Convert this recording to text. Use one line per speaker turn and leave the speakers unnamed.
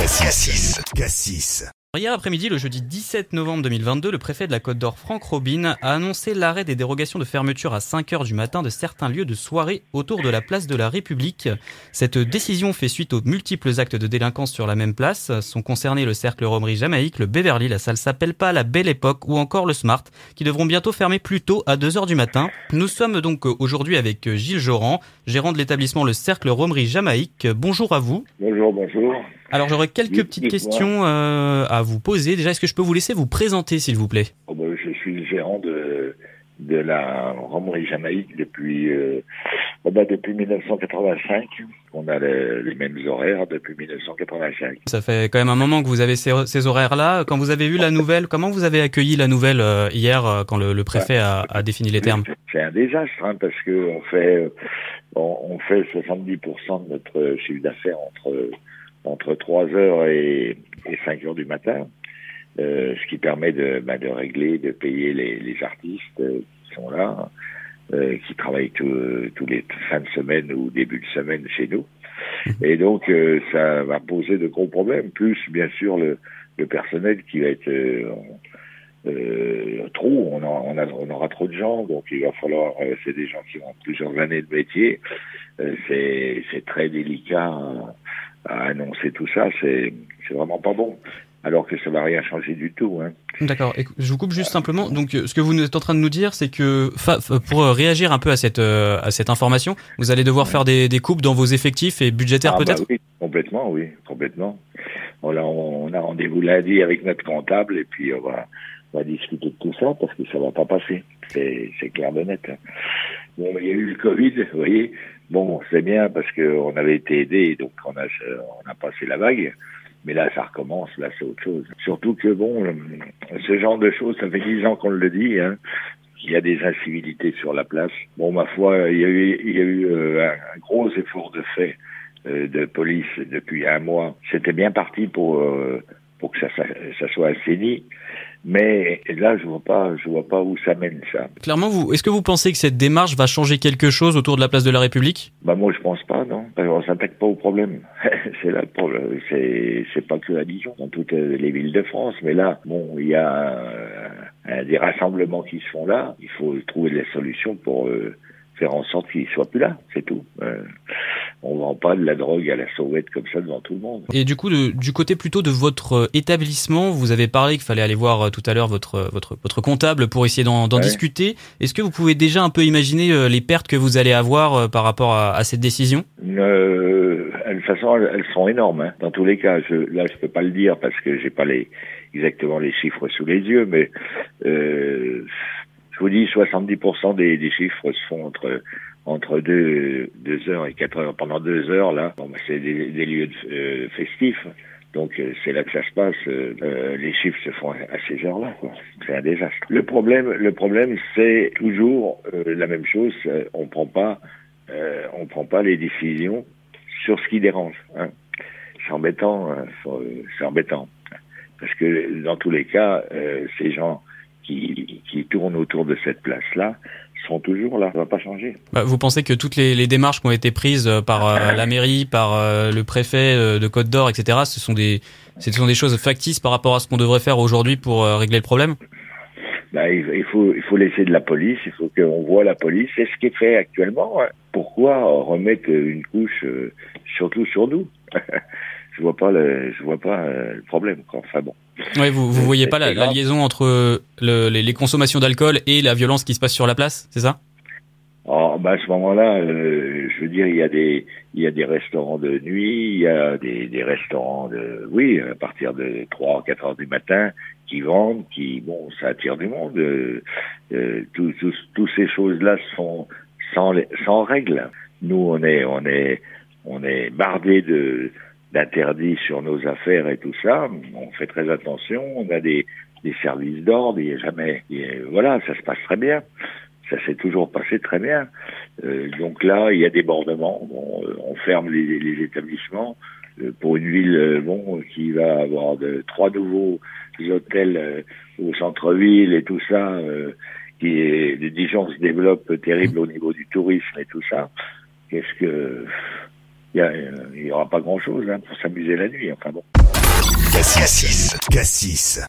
Cassis. Cassis.
Hier après-midi, le jeudi 17 novembre 2022, le préfet de la Côte d'Or, Franck Robin, a annoncé l'arrêt des dérogations de fermeture à 5 heures du matin de certains lieux de soirée autour de la place de la République. Cette décision fait suite aux multiples actes de délinquance sur la même place. Sont concernés le cercle Romerie Jamaïque, le Beverly, la salle s'appelle pas la Belle Époque ou encore le Smart, qui devront bientôt fermer plus tôt à 2 heures du matin. Nous sommes donc aujourd'hui avec Gilles Joran, gérant de l'établissement Le Cercle Romerie Jamaïque. Bonjour à vous.
Bonjour, bonjour.
Alors j'aurais quelques petites questions euh, à vous poser. Déjà, est-ce que je peux vous laisser vous présenter, s'il vous plaît?
Oh ben, Je suis le gérant de, de la Romerie Jamaïque depuis, euh, oh ben, depuis 1985. On a les, les, mêmes horaires depuis 1985.
Ça fait quand même un moment que vous avez ces, ces horaires-là. Quand vous avez vu la nouvelle, comment vous avez accueilli la nouvelle euh, hier euh, quand le, le préfet a, a, défini les termes?
C'est un désastre hein, parce que on fait, on, on fait 70% de notre chiffre d'affaires entre entre 3 heures et, et 5 heures du matin, euh, ce qui permet de, bah, de régler, de payer les, les artistes euh, qui sont là, euh, qui travaillent tous les fins de semaine ou début de semaine chez nous. Et donc, euh, ça va poser de gros problèmes, plus bien sûr le, le personnel qui va être euh, euh, trop, on, on, a, on, aura trop de gens, donc il va falloir, c'est des gens qui ont plusieurs années de métier, c'est très délicat à annoncer tout ça, c'est vraiment pas bon. Alors que ça va rien changer du tout. Hein.
D'accord. Je vous coupe juste simplement. Donc, ce que vous êtes en train de nous dire, c'est que pour réagir un peu à cette euh, à cette information, vous allez devoir faire des, des coupes dans vos effectifs et budgétaires
ah,
peut-être?
Bah oui, complètement, oui, complètement. On a, on a rendez-vous lundi avec notre comptable et puis on va, on va discuter de tout ça parce que ça va pas passer. C'est clair de net. Hein. Bon, il y a eu le Covid, vous voyez. Bon, c'est bien parce qu'on avait été aidé, donc on a, on a passé la vague. Mais là, ça recommence, là, c'est autre chose. Surtout que, bon, ce genre de choses, ça fait dix ans qu'on le dit, hein. Il y a des incivilités sur la place. Bon, ma foi, il y a eu, il y a eu euh, un gros effort de fait euh, de police depuis un mois. C'était bien parti pour euh, pour que ça, ça, ça soit assaini. Mais là, je vois pas, je vois pas où ça mène ça.
Clairement, vous, est-ce que vous pensez que cette démarche va changer quelque chose autour de la place de la République?
Bah moi, je pense pas, non. On s'attaque pas au problème. c'est là le problème. C'est, c'est pas que à Dijon, dans toutes les villes de France. Mais là, bon, il y a euh, des rassemblements qui se font là. Il faut trouver des solutions pour euh, faire en sorte qu'ils soient plus là. C'est tout. Euh, pas de la drogue à la sauvette comme ça devant tout le monde.
Et du coup, de, du côté plutôt de votre euh, établissement, vous avez parlé qu'il fallait aller voir euh, tout à l'heure votre, euh, votre, votre comptable pour essayer d'en ouais. discuter. Est-ce que vous pouvez déjà un peu imaginer les pertes que vous allez avoir par rapport à, à cette décision?
Euh, De toute façon, elles sont énormes. Hein. Dans tous les cas, je, là, je peux pas le dire parce que j'ai pas les, exactement les chiffres sous les yeux, mais euh, je vous dis 70% des, des chiffres se font entre entre deux, deux heures et quatre heures. Pendant deux heures, là, bah, c'est des, lieux euh, festifs. Donc euh, c'est là que ça se passe. Euh, les chiffres se font à ces heures-là. C'est un désastre. Le problème, le problème, c'est toujours la même chose. On prend pas, on prend pas les décisions sur ce qui dérange. Hein. C'est embêtant. Hein, c'est embêtant parce que dans tous les cas, ces gens qui, qui tournent autour de cette place-là sont toujours là, ça va pas changer.
Bah, vous pensez que toutes les, les, démarches qui ont été prises par euh, la mairie, par euh, le préfet euh, de Côte d'Or, etc., ce sont des, ce sont des choses factices par rapport à ce qu'on devrait faire aujourd'hui pour régler le problème?
Bah, il, faut, il faut laisser de la police, il faut qu'on voit la police. C'est ce qui est fait actuellement. Hein. Pourquoi remettre une couche, surtout sur nous? Je vois pas le, je vois pas le problème. Quoi. Enfin bon.
Ouais, vous vous voyez pas la, la, liaison entre le, les, les, consommations d'alcool et la violence qui se passe sur la place, c'est ça?
Oh, bah à ce moment-là, euh, je veux dire, il y a des il y a des restaurants de nuit, il y a des, des restaurants de oui à partir de 3 ou 4 heures du matin qui vendent, qui bon ça attire du monde. Euh, euh, tous tous ces choses-là se font sans sans règles. Nous on est on est on est bardé de d'interdits sur nos affaires et tout ça. On fait très attention. On a des, services d'ordre. Il n'y a jamais, y a, voilà, ça se passe très bien. Ça s'est toujours passé très bien. Euh, donc là, il y a des bordements. Bon, euh, on ferme les, établissements euh, pour une ville, euh, bon, qui va avoir de trois nouveaux hôtels euh, au centre-ville et tout ça. qui est, Dijon se développe terrible au niveau du tourisme et tout ça. Qu'est-ce que il n'y aura pas grand-chose hein, pour s'amuser la nuit. Enfin bon.
Cassis. Cassis.